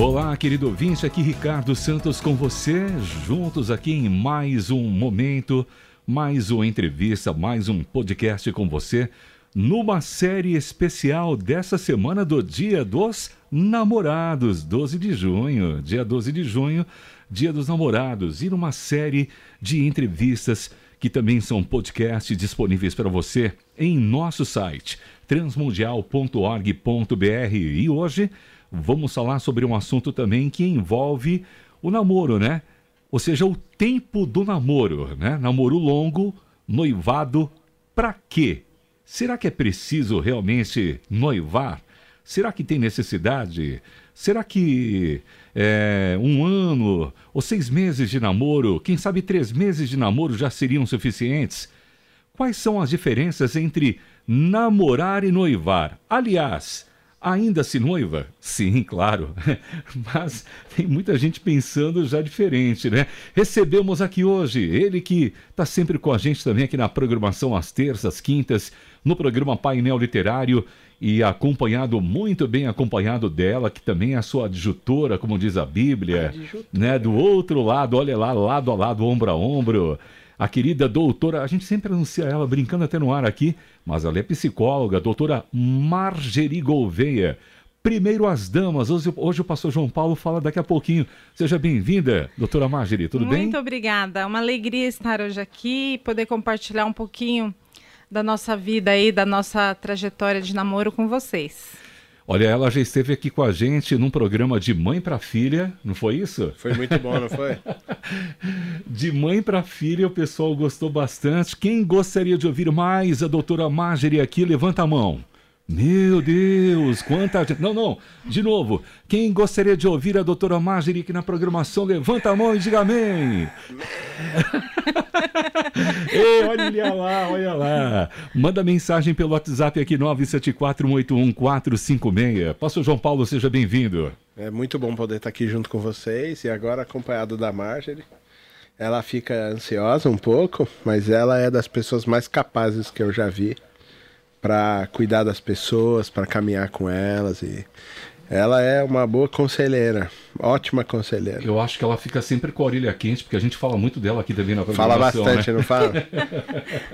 Olá, querido ouvinte, aqui Ricardo Santos com você, juntos aqui em mais um momento, mais uma entrevista, mais um podcast com você, numa série especial dessa semana do Dia dos Namorados, 12 de junho, dia 12 de junho, Dia dos Namorados, e numa série de entrevistas que também são podcasts disponíveis para você em nosso site transmundial.org.br. E hoje vamos falar sobre um assunto também que envolve o namoro, né? Ou seja, o tempo do namoro, né? Namoro longo, noivado, para quê? Será que é preciso realmente noivar? Será que tem necessidade? Será que é, um ano ou seis meses de namoro, quem sabe três meses de namoro já seriam suficientes? Quais são as diferenças entre namorar e noivar? Aliás, Ainda se noiva? Sim, claro. Mas tem muita gente pensando já diferente, né? Recebemos aqui hoje ele que está sempre com a gente também aqui na programação às terças, quintas, no programa Painel Literário e acompanhado, muito bem acompanhado dela, que também é a sua adjutora, como diz a Bíblia, adjutora. né? Do outro lado, olha lá, lado a lado, ombro a ombro a querida doutora, a gente sempre anuncia ela brincando até no ar aqui, mas ela é psicóloga, doutora Margeri Gouveia. Primeiro as damas, hoje, hoje o pastor João Paulo fala daqui a pouquinho. Seja bem-vinda, doutora Margeri, tudo Muito bem? Muito obrigada, uma alegria estar hoje aqui poder compartilhar um pouquinho da nossa vida aí, da nossa trajetória de namoro com vocês. Olha, ela já esteve aqui com a gente num programa de mãe para filha, não foi isso? Foi muito bom, não foi? de mãe para filha, o pessoal gostou bastante. Quem gostaria de ouvir mais a doutora Marjorie aqui, levanta a mão. Meu Deus, quanta gente. Não, não, de novo. Quem gostaria de ouvir a doutora Marjorie aqui na programação, levanta a mão e diga amém. Ei, olha lá, olha lá. Manda mensagem pelo WhatsApp aqui 974-181-456. Pastor João Paulo, seja bem-vindo. É muito bom poder estar aqui junto com vocês e agora acompanhado da Marjorie. Ela fica ansiosa um pouco, mas ela é das pessoas mais capazes que eu já vi para cuidar das pessoas, para caminhar com elas e ela é uma boa conselheira, ótima conselheira. Eu acho que ela fica sempre com a orelha quente, porque a gente fala muito dela aqui também na Fala bastante, né? não fala?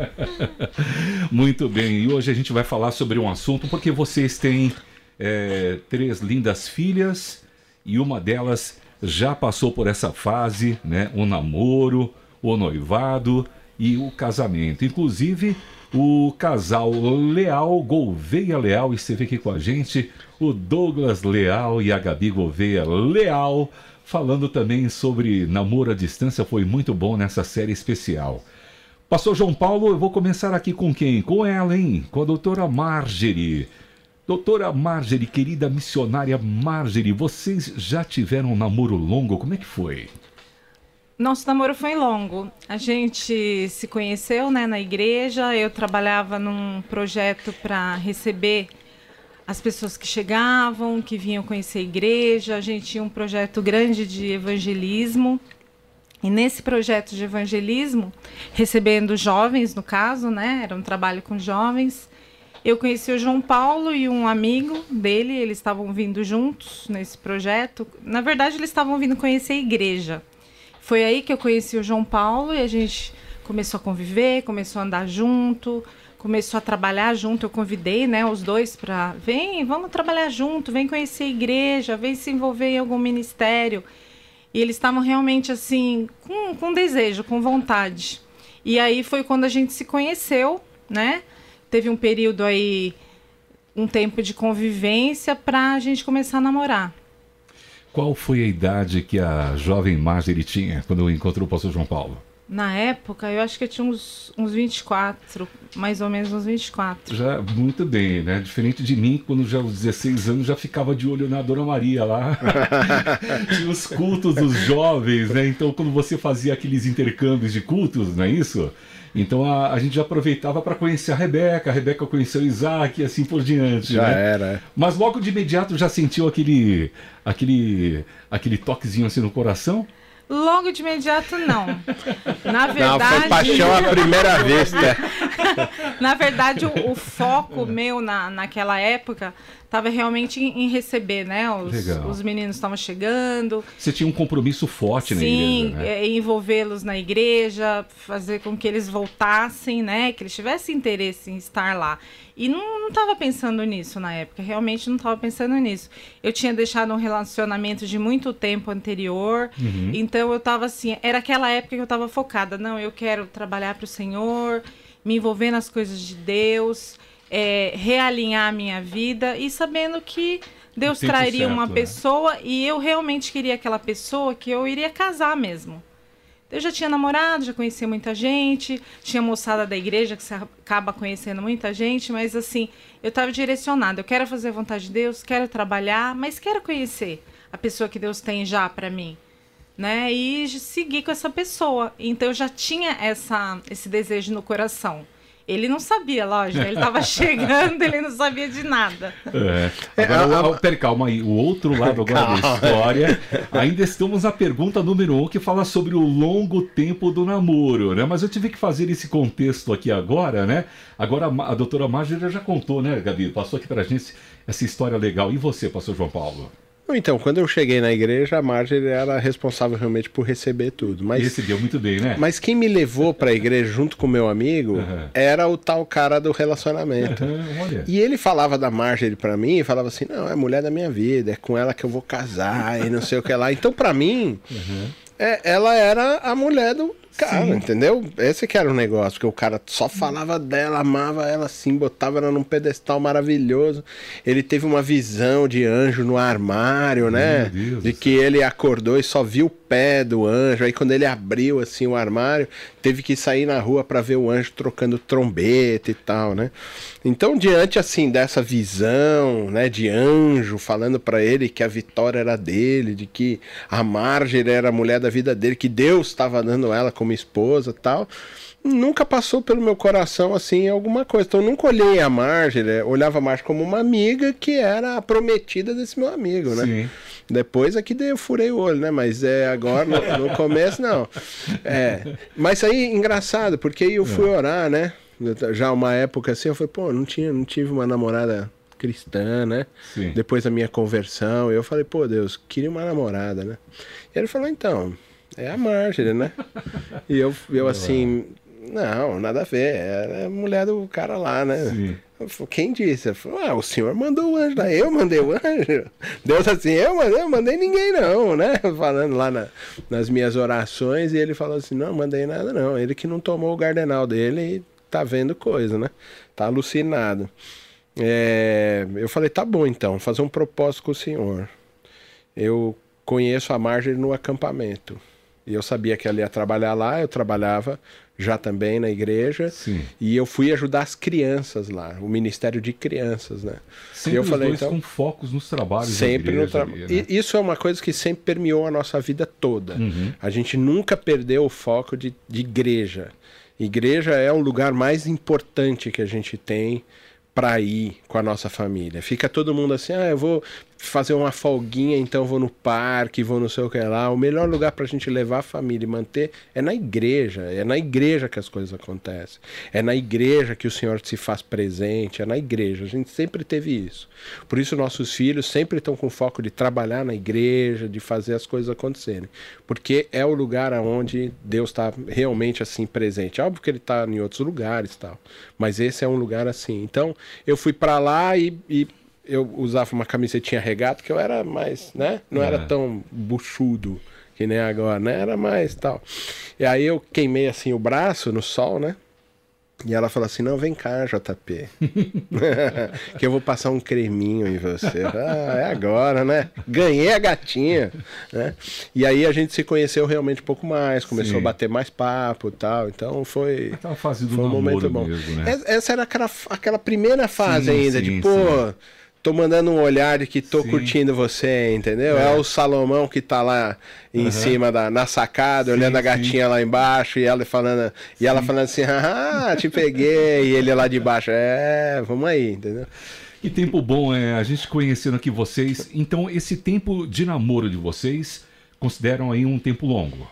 muito bem, e hoje a gente vai falar sobre um assunto, porque vocês têm é, três lindas filhas e uma delas já passou por essa fase, né? O namoro, o noivado e o casamento. Inclusive, o casal Leal, Gouveia Leal, esteve aqui com a gente, o Douglas Leal e a Gabi Gouveia Leal, falando também sobre namoro à distância, foi muito bom nessa série especial. Pastor João Paulo, eu vou começar aqui com quem? Com ela, hein? Com a doutora Margery. Doutora Margery, querida missionária Margery, vocês já tiveram um namoro longo? Como é que foi? Nosso namoro foi longo. A gente se conheceu né, na igreja. Eu trabalhava num projeto para receber as pessoas que chegavam, que vinham conhecer a igreja. A gente tinha um projeto grande de evangelismo. E nesse projeto de evangelismo, recebendo jovens, no caso, né, era um trabalho com jovens, eu conheci o João Paulo e um amigo dele, eles estavam vindo juntos nesse projeto. Na verdade, eles estavam vindo conhecer a igreja. Foi aí que eu conheci o João Paulo e a gente começou a conviver, começou a andar junto, começou a trabalhar junto. Eu convidei, né, os dois para vem, vamos trabalhar junto, vem conhecer a igreja, vem se envolver em algum ministério. E eles estavam realmente assim com, com desejo, com vontade. E aí foi quando a gente se conheceu, né? Teve um período aí, um tempo de convivência para a gente começar a namorar. Qual foi a idade que a jovem Marjorie tinha quando encontrou o pastor João Paulo? Na época, eu acho que eu tinha uns, uns 24, mais ou menos uns 24. Já, muito bem, né? Diferente de mim, quando já aos 16 anos já ficava de olho na Dona Maria lá. tinha os cultos dos jovens, né? Então, quando você fazia aqueles intercâmbios de cultos, não é isso? Então a, a gente já aproveitava para conhecer a Rebeca, a Rebeca conheceu o Isaac e assim por diante. Já né? era. É. Mas logo de imediato já sentiu aquele, aquele, aquele toquezinho assim no coração? Logo de imediato, não. Na verdade. Não, foi paixão à primeira vista. na verdade, o, o foco meu na, naquela época estava realmente em, receber, né? Os, os meninos estavam chegando. Você tinha um compromisso forte na Sim, igreja, né? É, envolvê-los na igreja, fazer com que eles voltassem, né? Que eles tivessem interesse em estar lá. E não estava pensando nisso na época, realmente não estava pensando nisso. Eu tinha deixado um relacionamento de muito tempo anterior, uhum. então eu estava assim, era aquela época que eu estava focada, não, eu quero trabalhar para o Senhor, me envolver nas coisas de Deus, é, realinhar a minha vida e sabendo que Deus traria certo, uma né? pessoa e eu realmente queria aquela pessoa que eu iria casar mesmo. Eu já tinha namorado, já conhecia muita gente, tinha moçada da igreja que você acaba conhecendo muita gente, mas assim, eu estava direcionada. Eu quero fazer a vontade de Deus, quero trabalhar, mas quero conhecer a pessoa que Deus tem já para mim, né? E seguir com essa pessoa. Então eu já tinha essa, esse desejo no coração. Ele não sabia, lógico, ele estava chegando, ele não sabia de nada. É. Agora, é, a... calma aí, o outro lado agora calma. da história, ainda estamos na pergunta número um, que fala sobre o longo tempo do namoro, né? Mas eu tive que fazer esse contexto aqui agora, né? Agora a, a doutora Marjorie já contou, né, Gabi? Passou aqui pra gente essa história legal. E você, pastor João Paulo? Então, quando eu cheguei na igreja, a Marjorie era responsável realmente por receber tudo. Mas, e recebeu muito bem, né? Mas quem me levou para a igreja junto com meu amigo uhum. era o tal cara do relacionamento. Uhum, e ele falava da Marjorie para mim e falava assim: não, é a mulher da minha vida, é com ela que eu vou casar e não sei o que lá. Então, para mim, uhum. é, ela era a mulher do, Cara, Sim. entendeu? Esse que era o negócio, porque o cara só falava dela, amava ela assim, botava ela num pedestal maravilhoso. Ele teve uma visão de anjo no armário, né? De que ele acordou e só viu o pé do anjo. Aí quando ele abriu assim o armário, teve que sair na rua para ver o anjo trocando trombeta e tal, né? Então, diante assim dessa visão, né, de anjo falando para ele que a vitória era dele, de que a Marjorie era a mulher da vida dele, que Deus estava dando ela como esposa, tal, nunca passou pelo meu coração assim alguma coisa. Então, eu nunca olhei a Marjorie, olhava a Marjorie como uma amiga que era a prometida desse meu amigo, né? Sim. Depois é que eu furei o olho, né? Mas é agora, no, no começo, não. É. Mas aí, engraçado, porque eu fui é. orar, né? Já uma época assim, eu falei, pô, não, tinha, não tive uma namorada cristã, né? Sim. Depois da minha conversão, eu falei, pô, Deus, queria uma namorada, né? E ele falou, então, é a Marjorie, né? e eu, eu assim, não, nada a ver, é a mulher do cara lá, né? Sim. Quem disse? Falei, ah, o senhor mandou o anjo lá. Eu mandei o anjo. Deus assim, eu mandei, eu mandei ninguém não, né? Falando lá na, nas minhas orações, e ele falou assim, não, mandei nada não. Ele que não tomou o gardenal dele e tá vendo coisa, né? Tá alucinado. É, eu falei, tá bom então, fazer um propósito com o senhor. Eu conheço a Marjorie no acampamento. E eu sabia que ela ia trabalhar lá, eu trabalhava já também na igreja. Sim. E eu fui ajudar as crianças lá, o Ministério de Crianças, né? Sempre e eu falei, então, com focos nos trabalhos sempre no tra... Ali, né? Isso é uma coisa que sempre permeou a nossa vida toda. Uhum. A gente nunca perdeu o foco de, de igreja. Igreja é o lugar mais importante que a gente tem para ir com a nossa família. Fica todo mundo assim, ah, eu vou fazer uma folguinha, então vou no parque, vou não sei o que lá. O melhor lugar para a gente levar a família e manter é na igreja. É na igreja que as coisas acontecem. É na igreja que o Senhor se faz presente. É na igreja. A gente sempre teve isso. Por isso nossos filhos sempre estão com foco de trabalhar na igreja, de fazer as coisas acontecerem, porque é o lugar aonde Deus está realmente assim presente. Óbvio que Ele está em outros lugares, tal, mas esse é um lugar assim. Então eu fui para lá e, e eu usava uma camisetinha regata que eu era mais, né? Não é. era tão buchudo que nem agora, né? Era mais tal. E aí eu queimei assim o braço no sol, né? E ela falou assim: Não, vem cá, JP. que eu vou passar um creminho em você. Ah, é agora, né? Ganhei a gatinha. Né? E aí a gente se conheceu realmente um pouco mais, começou Sim. a bater mais papo e tal. Então foi. Aquela fase do foi um momento bom. Mesmo, né? Essa era aquela, aquela primeira fase sim, ainda, sim, de pô tô mandando um olhar de que tô Sim. curtindo você, entendeu? É. é. o Salomão que tá lá em uhum. cima da na sacada, sim, olhando a gatinha sim. lá embaixo e ela falando e ela falando assim: "Ah, te peguei". e ele lá de baixo: "É, vamos aí", entendeu? Que tempo bom é a gente conhecendo aqui vocês. Então, esse tempo de namoro de vocês consideram aí um tempo longo.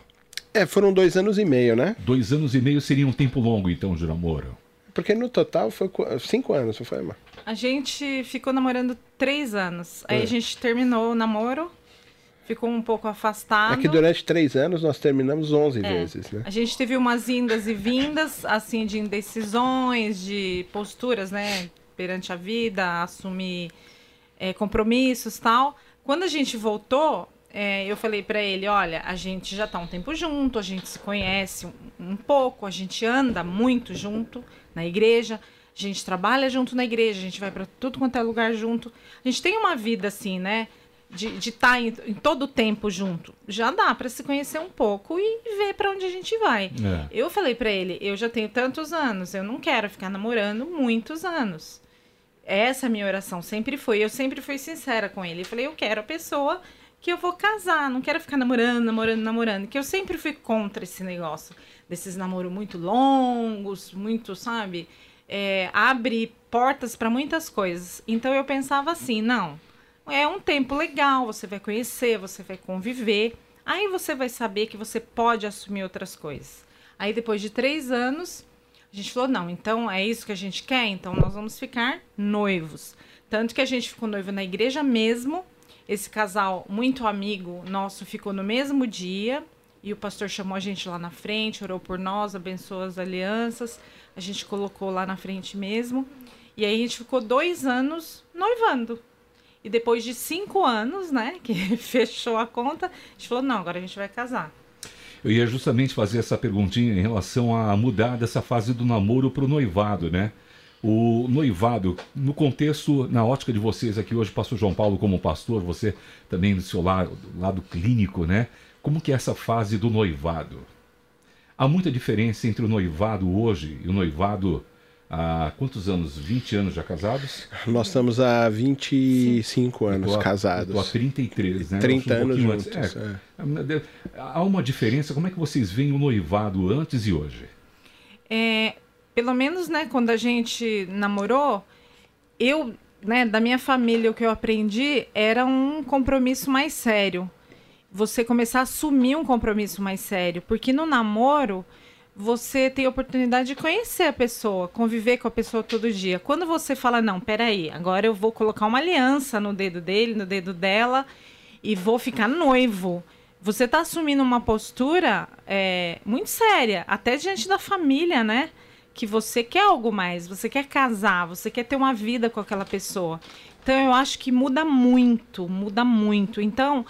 É, foram dois anos e meio, né? Dois anos e meio seria um tempo longo, então, de namoro. Porque no total foi cinco anos, não foi, irmã? A gente ficou namorando três anos. Aí é. a gente terminou o namoro, ficou um pouco afastado. É que durante três anos nós terminamos onze é. vezes, né? A gente teve umas indas e vindas, assim, de indecisões, de posturas, né? Perante a vida, assumir é, compromissos tal. Quando a gente voltou, é, eu falei para ele, olha, a gente já tá um tempo junto, a gente se conhece um, um, pouco, a gente anda muito junto na igreja, a gente trabalha junto na igreja, a gente vai para tudo quanto é lugar junto. A gente tem uma vida assim, né? De estar tá em, em, todo o tempo junto. Já dá para se conhecer um pouco e ver para onde a gente vai. É. Eu falei para ele, eu já tenho tantos anos, eu não quero ficar namorando muitos anos. Essa é a minha oração sempre foi. Eu sempre fui sincera com ele. Eu falei, eu quero a pessoa que eu vou casar, não quero ficar namorando, namorando, namorando, que eu sempre fui contra esse negócio desses namoros muito longos, muito, sabe? É, abre portas para muitas coisas. Então eu pensava assim, não, é um tempo legal, você vai conhecer, você vai conviver, aí você vai saber que você pode assumir outras coisas. Aí depois de três anos, a gente falou, não, então é isso que a gente quer, então nós vamos ficar noivos. Tanto que a gente ficou noivo na igreja mesmo, esse casal muito amigo nosso ficou no mesmo dia e o pastor chamou a gente lá na frente, orou por nós, abençoou as alianças. A gente colocou lá na frente mesmo. E aí a gente ficou dois anos noivando. E depois de cinco anos, né, que fechou a conta, a gente falou: não, agora a gente vai casar. Eu ia justamente fazer essa perguntinha em relação a mudar dessa fase do namoro para o noivado, né? O noivado, no contexto, na ótica de vocês aqui hoje, pastor João Paulo como pastor, você também do seu lado, lado clínico, né? Como que é essa fase do noivado? Há muita diferença entre o noivado hoje e o noivado há quantos anos? 20 anos já casados? Nós estamos há 25 Sim. anos casados. Estou há 33, né? 30 um anos juntos. É, é. Há uma diferença, como é que vocês veem o noivado antes e hoje? É, pelo menos, né, quando a gente namorou, eu, né, da minha família, o que eu aprendi era um compromisso mais sério. Você começar a assumir um compromisso mais sério. Porque no namoro, você tem a oportunidade de conhecer a pessoa, conviver com a pessoa todo dia. Quando você fala, não, peraí, agora eu vou colocar uma aliança no dedo dele, no dedo dela, e vou ficar noivo você está assumindo uma postura é, muito séria, até diante da família, né? que você quer algo mais, você quer casar, você quer ter uma vida com aquela pessoa. Então eu acho que muda muito, muda muito. Então,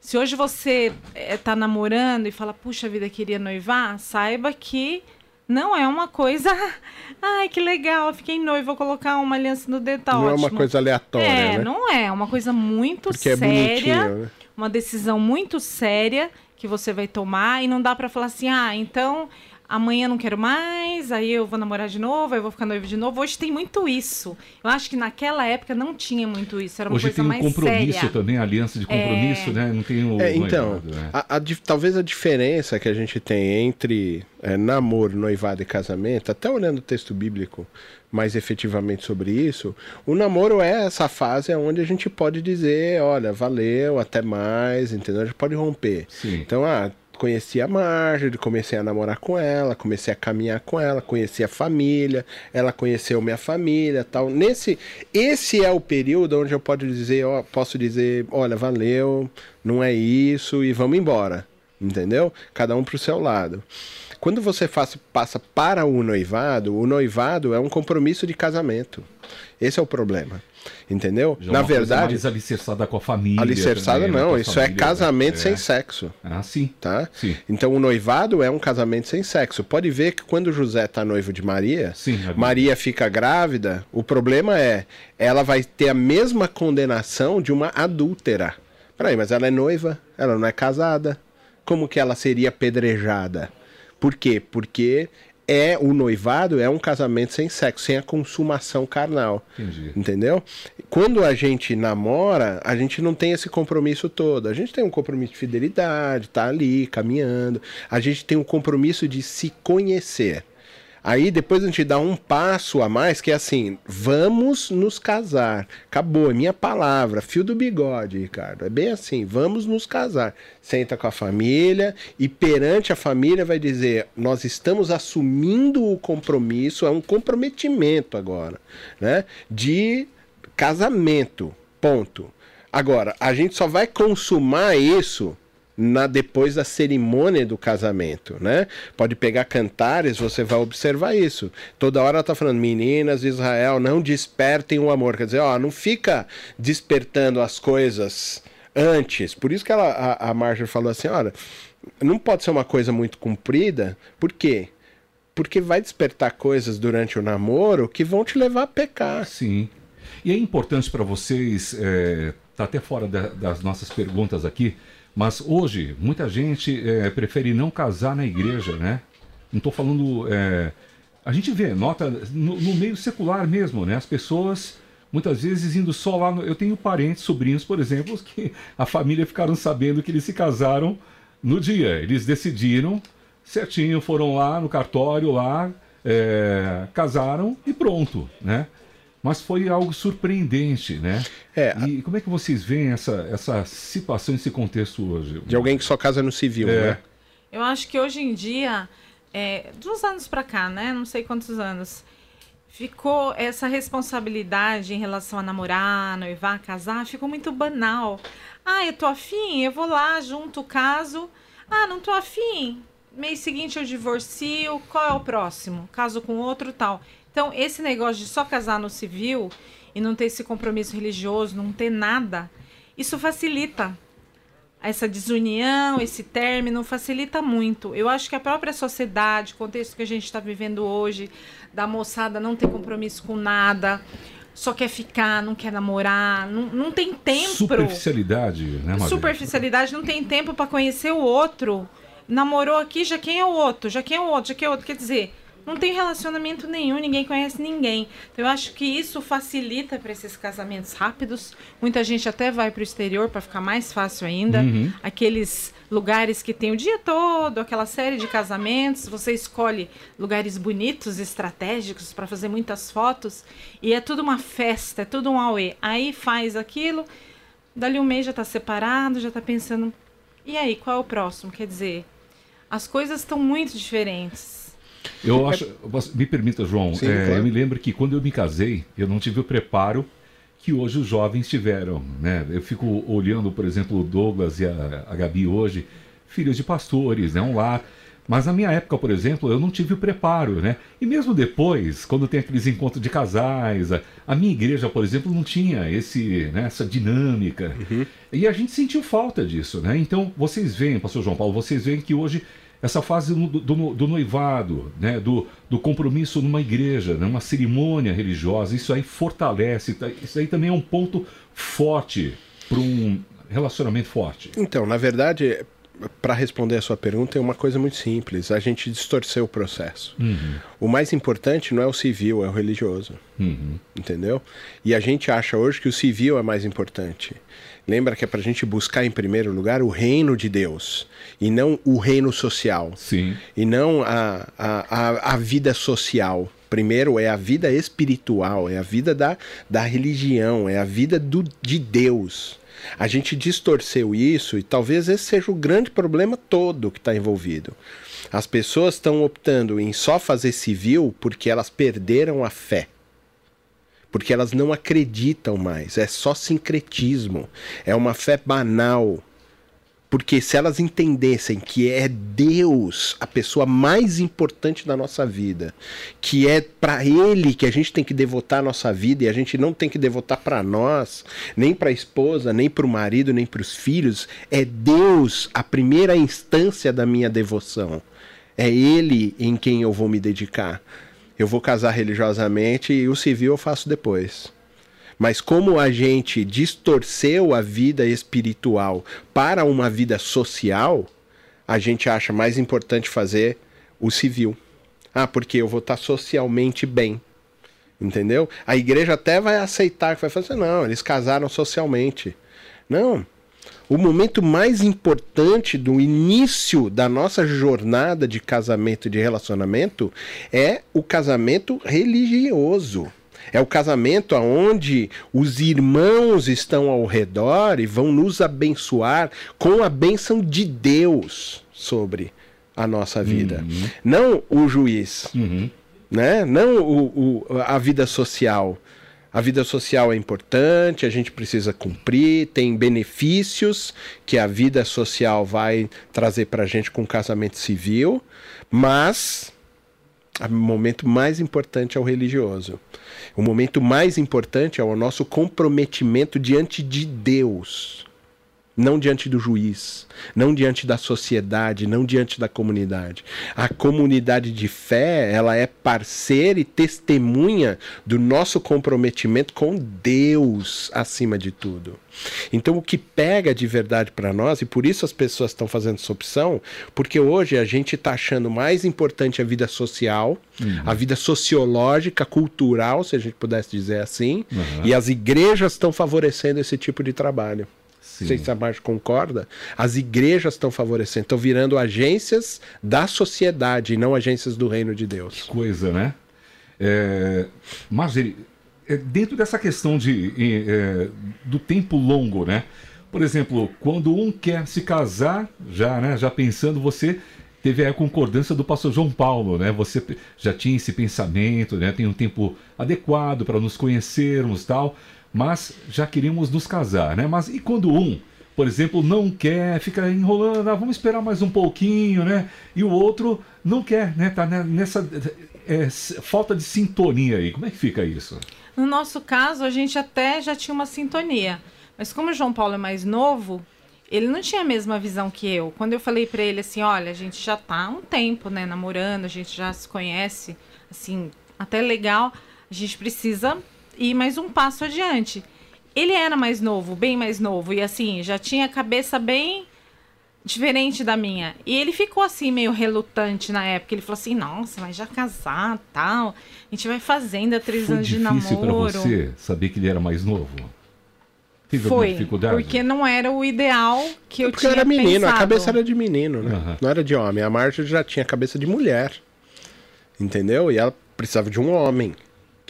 se hoje você está eh, namorando e fala, puxa vida, queria noivar, saiba que não é uma coisa. Ai, que legal, fiquei noiva, vou colocar uma aliança no dedo. Tá não ótimo. é uma coisa aleatória. É, né? não é. É uma coisa muito Porque é séria. É né? Uma decisão muito séria que você vai tomar e não dá para falar assim, ah, então amanhã não quero mais, aí eu vou namorar de novo, aí eu vou ficar noivo de novo. Hoje tem muito isso. Eu acho que naquela época não tinha muito isso, era uma Hoje coisa mais séria. Hoje tem um compromisso séria. também, aliança de compromisso, é... né? Não tem o é, Então, né? a, a, talvez a diferença que a gente tem entre é, namoro, noivado e casamento, até olhando o texto bíblico mais efetivamente sobre isso, o namoro é essa fase onde a gente pode dizer, olha, valeu, até mais, entendeu? A gente pode romper. Sim. Então, ah, conheci a Marjorie, comecei a namorar com ela, comecei a caminhar com ela, conheci a família, ela conheceu minha família, tal. Nesse, esse é o período onde eu posso dizer, ó, posso dizer, olha, valeu, não é isso e vamos embora, entendeu? Cada um pro seu lado. Quando você faz, passa para o noivado, o noivado é um compromisso de casamento. Esse é o problema. Entendeu? Já Na verdade. mais alicerçada com a família. Alicerçada também, né? não, isso é família, é casamento é. sem sexo. Ah, sim. Tá? Sim. Então o noivado é um casamento sem sexo. Pode ver que quando José tá noivo de Maria, sim, é Maria fica grávida, o problema é ela vai ter a mesma condenação de uma adúltera. Peraí, mas ela é noiva, ela não é casada. Como que ela seria apedrejada? Por quê? Porque é o noivado é um casamento sem sexo, sem a consumação carnal. Entendi. Entendeu? Quando a gente namora, a gente não tem esse compromisso todo. A gente tem um compromisso de fidelidade, tá ali caminhando. A gente tem um compromisso de se conhecer. Aí depois a gente dá um passo a mais, que é assim: vamos nos casar. Acabou, é minha palavra, fio do bigode, Ricardo. É bem assim: vamos nos casar. Senta com a família e perante a família vai dizer: nós estamos assumindo o compromisso, é um comprometimento agora, né? De casamento. Ponto. Agora, a gente só vai consumar isso na depois da cerimônia do casamento, né? Pode pegar cantares, você vai observar isso. Toda hora ela tá falando, meninas de Israel, não despertem o amor. Quer dizer, ó, não fica despertando as coisas antes. Por isso que ela, a, a Marjorie falou assim, olha, não pode ser uma coisa muito comprida. Por quê? Porque vai despertar coisas durante o namoro que vão te levar a pecar. Sim. E é importante para vocês, é, tá até fora da, das nossas perguntas aqui, mas hoje, muita gente é, prefere não casar na igreja, né? Não estou falando. É... A gente vê, nota no, no, meio secular mesmo, né? As pessoas muitas vezes indo só lá. No... Eu tenho parentes, sobrinhos, por exemplo, que a família ficaram sabendo que eles se casaram no dia. Eles decidiram certinho, foram lá no cartório, lá, é... casaram e pronto, né? Mas foi algo surpreendente, né? É, e como é que vocês veem essa, essa situação, esse contexto hoje? De alguém que só casa no civil, é. né? Eu acho que hoje em dia, é, dos anos para cá, né? Não sei quantos anos, ficou essa responsabilidade em relação a namorar, noivar, casar, ficou muito banal. Ah, eu tô afim, eu vou lá, junto o caso. Ah, não tô afim. Mês seguinte eu divorcio, qual é o próximo? Caso com outro tal. Então, esse negócio de só casar no civil e não ter esse compromisso religioso, não ter nada, isso facilita essa desunião, esse término, facilita muito. Eu acho que a própria sociedade, o contexto que a gente está vivendo hoje, da moçada não ter compromisso com nada, só quer ficar, não quer namorar, não, não tem tempo. Superficialidade, né, Maria? Superficialidade, não tem tempo para conhecer o outro. Namorou aqui, já quem é o outro, já quem é o outro, já quem é o outro. Quer dizer, não tem relacionamento nenhum, ninguém conhece ninguém. Então eu acho que isso facilita para esses casamentos rápidos. Muita gente até vai para o exterior para ficar mais fácil ainda. Uhum. Aqueles lugares que tem o dia todo, aquela série de casamentos, você escolhe lugares bonitos, estratégicos para fazer muitas fotos e é tudo uma festa, é tudo um auê. Aí faz aquilo, dali um mês já está separado, já está pensando, e aí, qual é o próximo? Quer dizer, as coisas estão muito diferentes. Eu acho, me permita, João, Sim, é, claro. eu me lembro que quando eu me casei, eu não tive o preparo que hoje os jovens tiveram, né? Eu fico olhando, por exemplo, o Douglas e a, a Gabi hoje, filhos de pastores, né? Um lar. Mas na minha época, por exemplo, eu não tive o preparo, né? E mesmo depois, quando tem aqueles encontros de casais, a, a minha igreja, por exemplo, não tinha esse, né, essa dinâmica. Uhum. E a gente sentiu falta disso, né? Então, vocês veem, pastor João Paulo, vocês veem que hoje essa fase do, do, do, noivado, né, do, do compromisso numa igreja, numa né, cerimônia religiosa, isso aí fortalece, tá, isso aí também é um ponto forte para um relacionamento forte. Então, na verdade, para responder a sua pergunta, é uma coisa muito simples. A gente distorceu o processo. Uhum. O mais importante não é o civil, é o religioso. Uhum. Entendeu? E a gente acha hoje que o civil é mais importante. Lembra que é para a gente buscar em primeiro lugar o reino de Deus e não o reino social. Sim. E não a, a, a, a vida social. Primeiro é a vida espiritual, é a vida da, da religião, é a vida do, de Deus. A gente distorceu isso e talvez esse seja o grande problema todo que está envolvido. As pessoas estão optando em só fazer civil porque elas perderam a fé. Porque elas não acreditam mais. É só sincretismo. É uma fé banal. Porque se elas entendessem que é Deus a pessoa mais importante da nossa vida, que é para Ele que a gente tem que devotar a nossa vida e a gente não tem que devotar para nós, nem para a esposa, nem para o marido, nem para os filhos, é Deus a primeira instância da minha devoção. É Ele em quem eu vou me dedicar. Eu vou casar religiosamente e o civil eu faço depois. Mas como a gente distorceu a vida espiritual para uma vida social, a gente acha mais importante fazer o civil. Ah, porque eu vou estar socialmente bem. Entendeu? A igreja até vai aceitar que vai fazer, não, eles casaram socialmente. Não. o momento mais importante do início da nossa jornada de casamento e de relacionamento é o casamento religioso. É o casamento onde os irmãos estão ao redor e vão nos abençoar com a bênção de Deus sobre a nossa vida. Uhum. Não o juiz, uhum. né? não o, o, a vida social. A vida social é importante, a gente precisa cumprir, tem benefícios que a vida social vai trazer para a gente com o casamento civil, mas o momento mais importante é o religioso. O momento mais importante é o nosso comprometimento diante de Deus não diante do juiz, não diante da sociedade, não diante da comunidade. A comunidade de fé, ela é parceira e testemunha do nosso comprometimento com Deus acima de tudo. Então, o que pega de verdade para nós, e por isso as pessoas estão fazendo essa opção, porque hoje a gente está achando mais importante a vida social, uhum. a vida sociológica, cultural, se a gente pudesse dizer assim, uhum. e as igrejas estão favorecendo esse tipo de trabalho. Sim. Não sei se a Marge concorda. As igrejas estão favorecendo, estão virando agências da sociedade e não agências do reino de Deus. Que coisa, né? É, Marjorie, é, dentro dessa questão de, é, do tempo longo, né? Por exemplo, quando um quer se casar, já, né, já pensando, você teve a concordância do pastor João Paulo, né? Você já tinha esse pensamento, né? Tem um tempo adequado para nos conhecermos, tal mas já queríamos nos casar, né? Mas e quando um, por exemplo, não quer, fica enrolando, ah, vamos esperar mais um pouquinho, né? E o outro não quer, né? Tá nessa é, falta de sintonia aí. Como é que fica isso? No nosso caso, a gente até já tinha uma sintonia, mas como o João Paulo é mais novo, ele não tinha a mesma visão que eu. Quando eu falei para ele assim, olha, a gente já tá há um tempo, né, namorando, a gente já se conhece, assim, até legal, a gente precisa ir mais um passo adiante. Ele era mais novo, bem mais novo, e assim, já tinha a cabeça bem diferente da minha. E ele ficou assim, meio relutante na época. Ele falou assim: nossa, mas já casar tal. A gente vai fazendo há três Foi anos de namoro. Foi difícil pra você saber que ele era mais novo? Teve Foi, porque não era o ideal que eu porque tinha era menino, pensado. a cabeça era de menino, né? Uhum. Não era de homem. A Marcia já tinha a cabeça de mulher. Entendeu? E ela precisava de um homem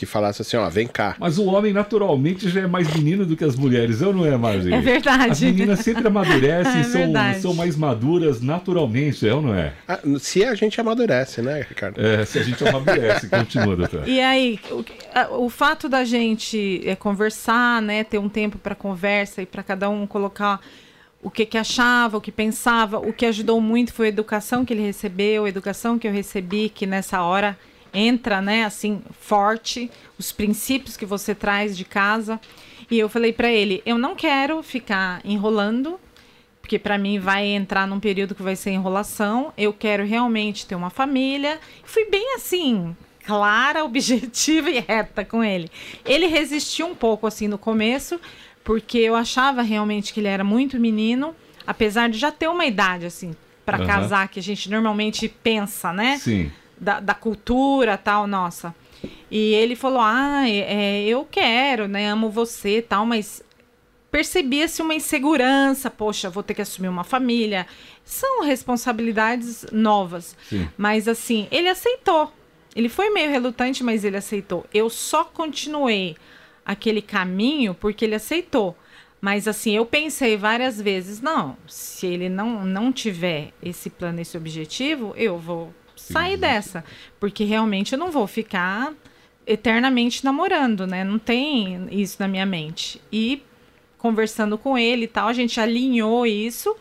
que falasse assim, ó, vem cá. Mas o homem naturalmente já é mais menino do que as mulheres, eu não é, Margem? É verdade. As meninas sempre amadurecem, é são, são mais maduras naturalmente, é ou não é? Ah, se a gente amadurece, né, Ricardo? É, se a gente amadurece, continua, doutor. E aí, o, o fato da gente é, conversar, né, ter um tempo para conversa e para cada um colocar o que, que achava, o que pensava, o que ajudou muito foi a educação que ele recebeu, a educação que eu recebi, que nessa hora entra, né, assim, forte, os princípios que você traz de casa. E eu falei para ele, eu não quero ficar enrolando, porque para mim vai entrar num período que vai ser enrolação. Eu quero realmente ter uma família. Fui bem assim, clara, objetiva e reta com ele. Ele resistiu um pouco assim no começo, porque eu achava realmente que ele era muito menino, apesar de já ter uma idade assim para uhum. casar que a gente normalmente pensa, né? Sim da, da cultura tal nossa. E ele falou: Ah, é, eu quero, né? Amo você tal, mas percebia-se uma insegurança. Poxa, vou ter que assumir uma família. São responsabilidades novas. Sim. Mas assim, ele aceitou. Ele foi meio relutante, mas ele aceitou. Eu só continuei aquele caminho porque ele aceitou. Mas assim, eu pensei várias vezes, não, se ele não não tiver esse plano, esse objetivo, eu vou sair dessa. Porque realmente eu não vou ficar eternamente namorando, né? Não tem isso na minha mente. E conversando com ele e tal, a gente alinhou isso.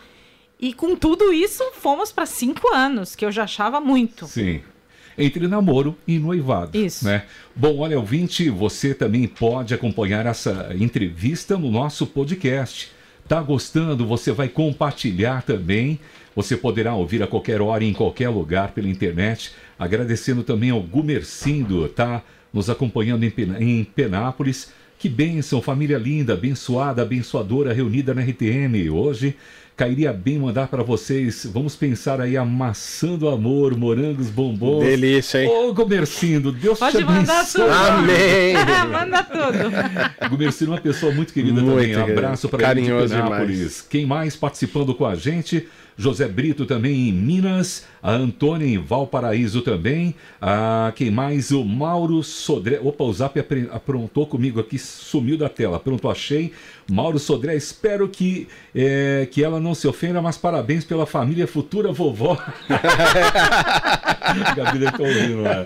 E com tudo isso, fomos para cinco anos, que eu já achava muito. Sim. Entre namoro e noivado. Isso. Né? Bom, olha, ouvinte, você também pode acompanhar essa entrevista no nosso podcast. Tá gostando? Você vai compartilhar também você poderá ouvir a qualquer hora em qualquer lugar pela internet. Agradecendo também ao Gumercindo, tá nos acompanhando em, Pen em Penápolis. Que bênção, família linda, abençoada, abençoadora reunida na RTM. Hoje, cairia bem mandar para vocês. Vamos pensar aí amassando amor, morangos, bombons. Delícia, hein? Ô, Gomercindo, Deus Pode te mandar abençoe. tudo. Amém. Manda tudo. Gomercindo é uma pessoa muito querida Muito também. Um querido. abraço para ele de Penápolis. demais. Quem mais participando com a gente? José Brito também em Minas, a Antônia em Valparaíso também, a quem mais? O Mauro Sodré. Opa, o Zap aprontou comigo aqui, sumiu da tela. Pronto, achei. Mauro Sodré, espero que, é, que ela não se ofenda, mas parabéns pela família futura vovó. Lá.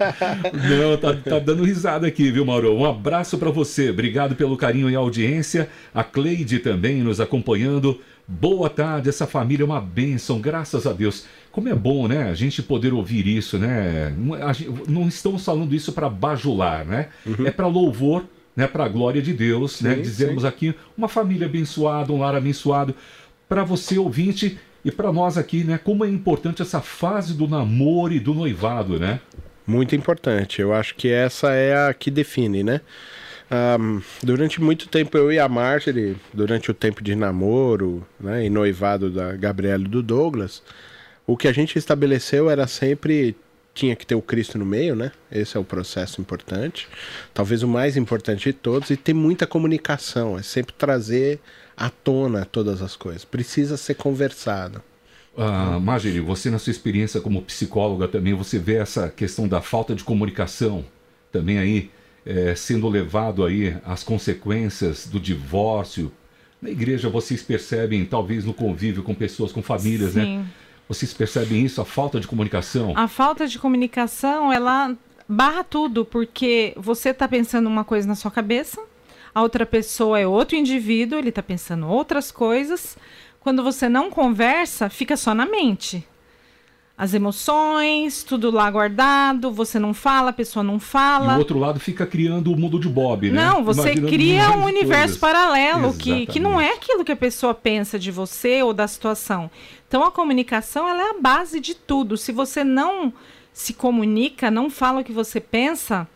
Não, tá, tá dando risada aqui, viu, Mauro? Um abraço para você. Obrigado pelo carinho e audiência. A Cleide também nos acompanhando. Boa tarde, essa família é uma bênção, graças a Deus. Como é bom, né? A gente poder ouvir isso, né? Não, não estamos falando isso para bajular, né? É para louvor, né? Para a glória de Deus, né? Sim, Dizemos aqui uma família abençoada, um lar abençoado. Para você ouvinte e para nós aqui, né? Como é importante essa fase do namoro e do noivado, né? Muito importante. Eu acho que essa é a que define, né? Ahm, durante muito tempo eu e a Marjorie, durante o tempo de namoro né, e noivado da Gabriela e do Douglas, o que a gente estabeleceu era sempre tinha que ter o Cristo no meio, né? Esse é o processo importante, talvez o mais importante de todos, e ter muita comunicação, é sempre trazer à tona todas as coisas. Precisa ser conversado. Ah, Marjorie, você na sua experiência como psicóloga também, você vê essa questão da falta de comunicação também aí eh, sendo levado aí às consequências do divórcio. Na igreja vocês percebem, talvez no convívio com pessoas, com famílias, né? Sim. Vocês percebem isso, a falta de comunicação? A falta de comunicação, ela barra tudo, porque você está pensando uma coisa na sua cabeça, a outra pessoa é outro indivíduo, ele está pensando outras coisas. Quando você não conversa, fica só na mente. As emoções, tudo lá guardado, você não fala, a pessoa não E fala. o outro lado fica criando o mundo de Bob, né? Não, você Imaginando cria um universo coisas. paralelo que, que não é aquilo que a pessoa pensa de você ou da situação. Então a comunicação ela é a base de tudo. Se você não se comunica, não fala o que você pensa,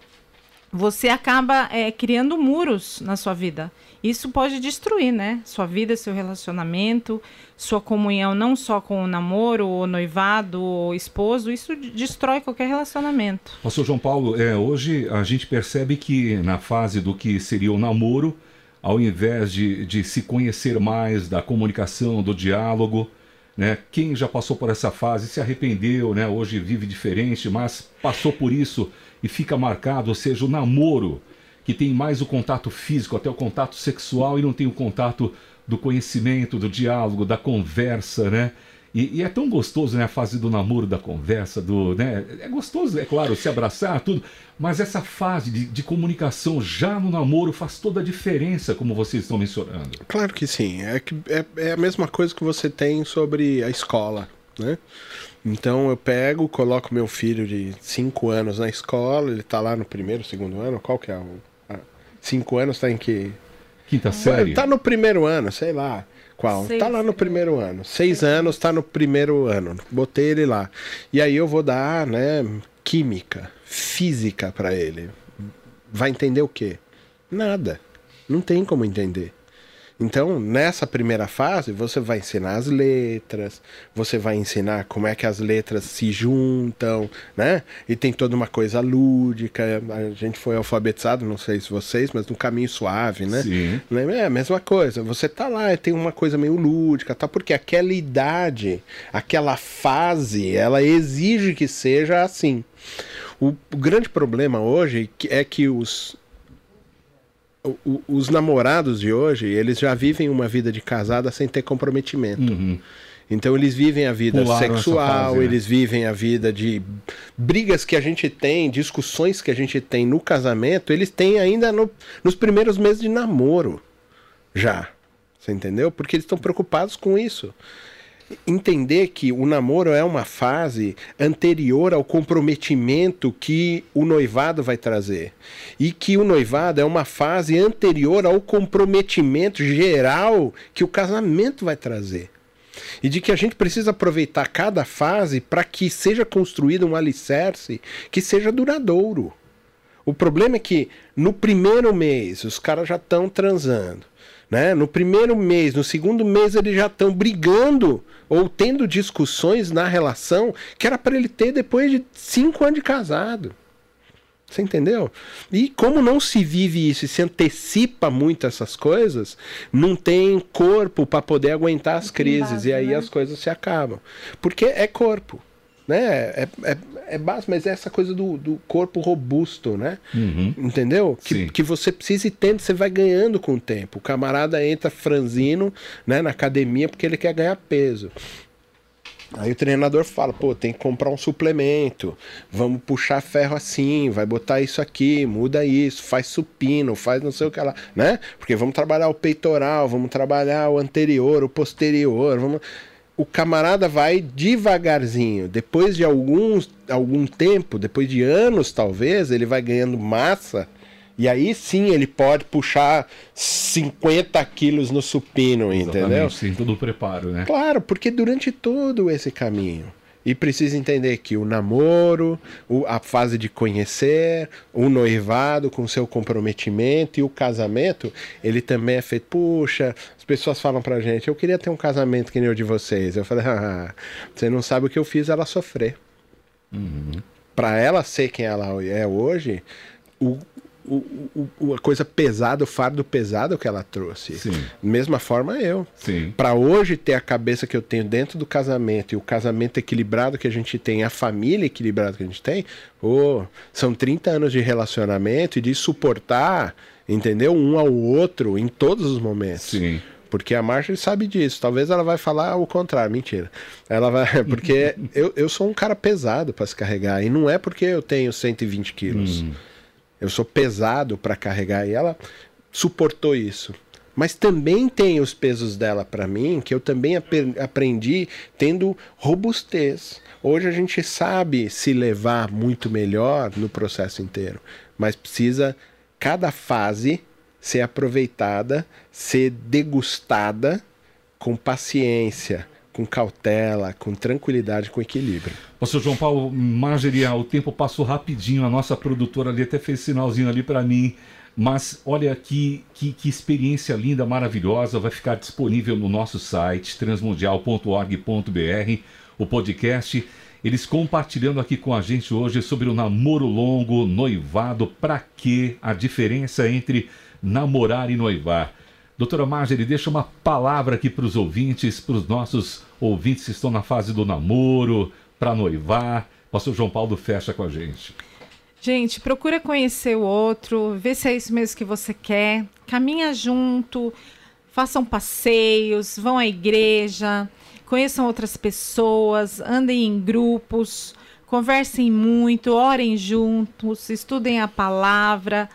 você acaba é, criando muros na sua vida. Isso pode destruir, né? Sua vida, seu relacionamento, sua comunhão, não só com o namoro, o noivado, o esposo. Isso destrói qualquer relacionamento. Pastor João Paulo, é, hoje a gente percebe que na fase do que seria o namoro, ao invés de, de se conhecer mais, da comunicação, do diálogo, né, quem já passou por essa fase se arrependeu, né, hoje vive diferente, mas passou por isso e fica marcado, ou seja, o namoro, que tem mais o contato físico, até o contato sexual, e não tem o contato do conhecimento, do diálogo, da conversa, né? E, e é tão gostoso, né, a fase do namoro, da conversa, do, né? É gostoso, é claro, se abraçar, tudo, mas essa fase de, de comunicação já no namoro faz toda a diferença, como vocês estão mencionando. Claro que sim. É, que é, é a mesma coisa que você tem sobre a escola, né? Então eu pego, coloco meu filho de 5 anos na escola, ele tá lá no primeiro, segundo ano, qual que é o... 5 anos tá em que... Quinta série. Tá no primeiro ano, sei lá qual. Seis, tá lá no primeiro ano. Seis anos tá no primeiro ano. Botei ele lá. E aí eu vou dar, né, química, física pra ele. Vai entender o quê? Nada. Não tem como entender. Então, nessa primeira fase, você vai ensinar as letras, você vai ensinar como é que as letras se juntam, né? E tem toda uma coisa lúdica. A gente foi alfabetizado, não sei se vocês, mas no caminho suave, né? Sim. É a mesma coisa. Você tá lá e tem uma coisa meio lúdica, tá? Porque aquela idade, aquela fase, ela exige que seja assim. O, grande problema hoje é que os o- os namorados de hoje, eles já vivem uma vida de casada sem ter comprometimento. Uhum. Então eles vivem a vida Pularam sexual, fase, né? eles vivem a vida de brigas que a gente tem, discussões que a gente tem no casamento, eles têm ainda no- nos primeiros meses de namoro. Já. Você entendeu? Porque eles estão preocupados com isso. Entender que o namoro é uma fase anterior ao comprometimento que o noivado vai trazer. E que o noivado é uma fase anterior ao comprometimento geral que o casamento vai trazer e de que a gente precisa aproveitar cada fase para que seja construído um alicerce que seja duradouro. O problema é que no primeiro mês os caras já estão transando. Né? No primeiro mês, no segundo mês, eles já estão brigando ou tendo discussões na relação que era para ele ter depois de cinco anos de casado. Você entendeu? E como não se vive isso e se antecipa muito essas coisas, não tem corpo para poder aguentar as crises base, e aí né? as coisas se acabam. Porque é corpo né? É, é, é básico, mas é essa coisa do, do corpo robusto, né? Uhum. Entendeu? Que, que você precisa e tendo, você vai ganhando com o tempo. O camarada entra franzino né, na academia porque ele quer ganhar peso. Aí o treinador fala, pô, tem que comprar um suplemento, vamos puxar ferro assim, vai botar isso aqui, muda isso, faz supino, faz não sei o que lá, né? Porque vamos trabalhar o peitoral, vamos trabalhar o anterior, o posterior, vamos o camarada vai devagarzinho. Depois de alguns, algum tempo, depois de anos talvez, ele vai ganhando massa. E aí sim ele pode puxar 50 quilos no supino, Exatamente, entendeu? Sim, todo o preparo, né? Claro, porque durante todo esse caminho e precisa entender que o namoro, a fase de conhecer, o noivado com seu comprometimento e o casamento, ele também é feito. Puxa, as pessoas falam pra gente, eu queria ter um casamento que nem o de vocês. Eu falei, ah, você não sabe o que eu fiz ela sofrer. Uhum. Para ela ser quem ela é hoje, o, o, o, a coisa pesada, o fardo pesado que ela trouxe. Sim. Mesma forma eu. Para hoje ter a cabeça que eu tenho dentro do casamento e o casamento equilibrado que a gente tem, a família equilibrada que a gente tem, oh, são 30 anos de relacionamento e de suportar, entendeu? Um ao outro em todos os momentos. Sim. Porque a Marjorie sabe disso. Talvez ela vai falar o contrário. Mentira. Ela vai. Porque eu, eu sou um cara pesado para se carregar. E não é porque eu tenho 120 quilos. Hum. Eu sou pesado para carregar e ela suportou isso. Mas também tem os pesos dela para mim que eu também ap aprendi tendo robustez. Hoje a gente sabe se levar muito melhor no processo inteiro, mas precisa cada fase ser aproveitada, ser degustada com paciência com cautela, com tranquilidade, com equilíbrio. Pastor João Paulo, Margeria, o tempo passou rapidinho, a nossa produtora ali até fez sinalzinho ali para mim. Mas olha que, que, que, experiência linda, maravilhosa. Vai ficar disponível no nosso site, transmundial.org.br, o podcast. Eles compartilhando aqui com a gente hoje sobre o namoro longo, noivado, para que a diferença entre namorar e noivar. Doutora Marjorie, deixa uma palavra aqui para os ouvintes, para os nossos ouvintes que estão na fase do namoro, para noivar. Pastor João Paulo fecha com a gente. Gente, procura conhecer o outro, ver se é isso mesmo que você quer. Caminha junto, façam passeios, vão à igreja, conheçam outras pessoas, andem em grupos, conversem muito, orem juntos, estudem a palavra.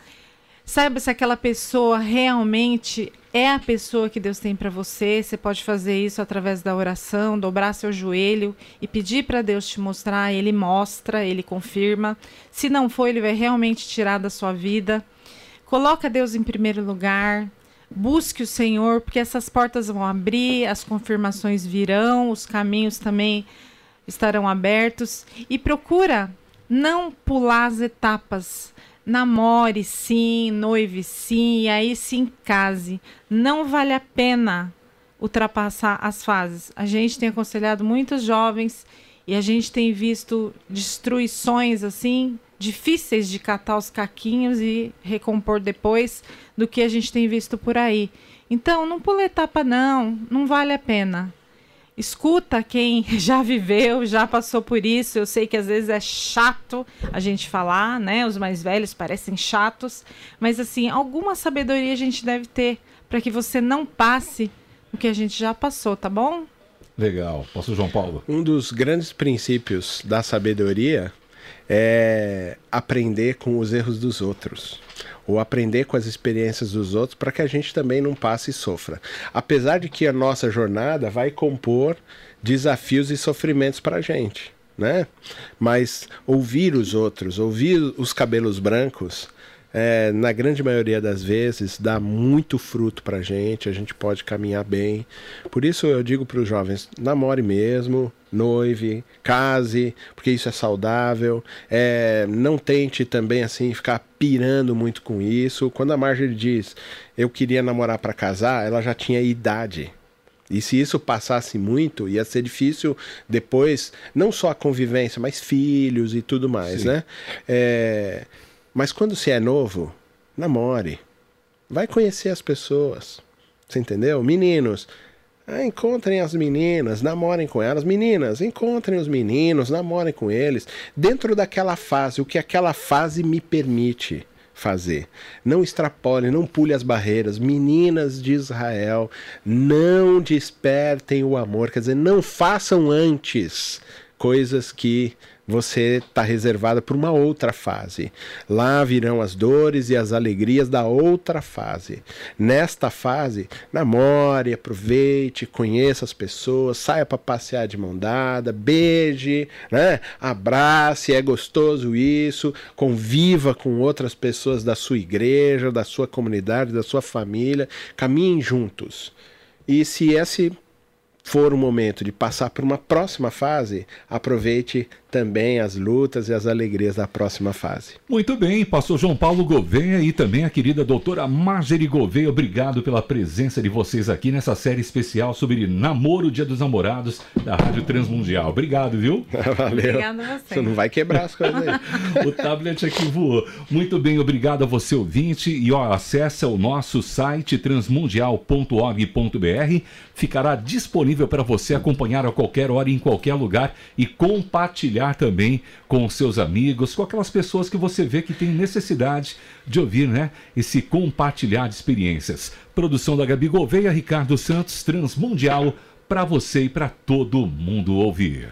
Saiba se aquela pessoa realmente é a pessoa que Deus tem para você. Você pode fazer isso através da oração, dobrar seu joelho e pedir para Deus te mostrar. Ele mostra, ele confirma. Se não for, ele vai realmente tirar da sua vida. Coloca Deus em primeiro lugar. Busque o Senhor, porque essas portas vão abrir, as confirmações virão, os caminhos também estarão abertos. E procura não pular as etapas namore sim, noive sim, e aí sim case. Não vale a pena ultrapassar as fases. A gente tem aconselhado muitos jovens e a gente tem visto destruições assim difíceis de catar os caquinhos e recompor depois do que a gente tem visto por aí. Então, não pula etapa não, não vale a pena escuta quem já viveu, já passou por isso. Eu sei que às vezes é chato a gente falar, né? Os mais velhos parecem chatos, mas assim, alguma sabedoria a gente deve ter para que você não passe o que a gente já passou, tá bom? Legal. Posso, João Paulo? Um dos grandes princípios da sabedoria é aprender com os erros dos outros ou aprender com as experiências dos outros para que a gente também não passe e sofra. Apesar de que a nossa jornada vai compor desafios e sofrimentos para a gente, né? Mas ouvir os outros, ouvir os cabelos brancos, é, na grande maioria das vezes, dá muito fruto para gente, a gente pode caminhar bem. Por isso eu digo para os jovens: namore mesmo, noive, case, porque isso é saudável. É, não tente também assim ficar pirando muito com isso. Quando a Marjorie diz eu queria namorar para casar, ela já tinha idade. E se isso passasse muito, ia ser difícil depois, não só a convivência, mas filhos e tudo mais, Sim. né? É, mas quando você é novo, namore. Vai conhecer as pessoas. Você entendeu? Meninos, ah, encontrem as meninas, namorem com elas. Meninas, encontrem os meninos, namorem com eles. Dentro daquela fase, o que aquela fase me permite fazer. Não extrapole, não pule as barreiras. Meninas de Israel, não despertem o amor. Quer dizer, não façam antes coisas que você está reservada para uma outra fase. Lá virão as dores e as alegrias da outra fase. Nesta fase, namore, aproveite, conheça as pessoas, saia para passear de mão dada, beije, né? abrace, é gostoso isso, conviva com outras pessoas da sua igreja, da sua comunidade, da sua família, caminhem juntos. E se esse for o momento de passar para uma próxima fase, aproveite também as lutas e as alegrias da próxima fase. Muito bem, pastor João Paulo Gouveia e também a querida doutora Marjorie Gouveia, obrigado pela presença de vocês aqui nessa série especial sobre namoro Dia dos Namorados da Rádio Transmundial. Obrigado, viu? Valeu. Obrigado a você. Você não vai quebrar as coisas aí. o tablet aqui voou. Muito bem, obrigado a você ouvinte e ó, acessa o nosso site transmundial.org.br, ficará disponível para você acompanhar a qualquer hora em qualquer lugar e compartilhar compartilhar também com seus amigos, com aquelas pessoas que você vê que tem necessidade de ouvir, né? Esse compartilhar de experiências. Produção da Gabi Gouveia, Ricardo Santos, Transmundial, para você e para todo mundo ouvir.